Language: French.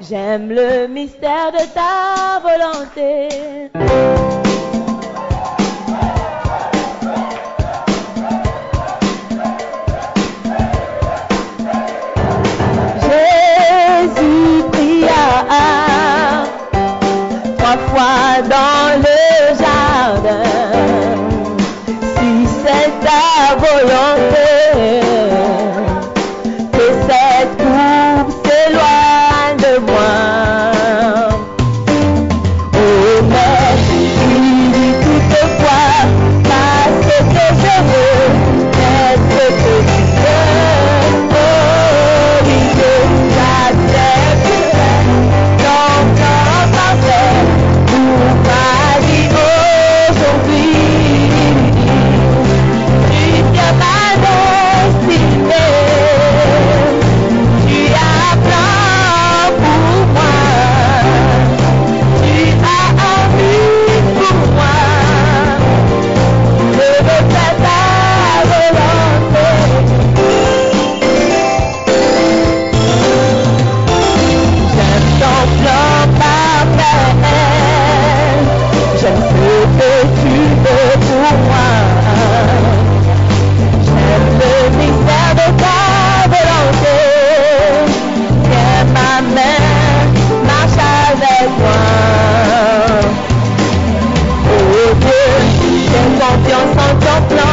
J'aime le mystère de ta volonté. Jésus pria trois fois dans le jardin. Si c'est ta volonté. confiance en ton plan.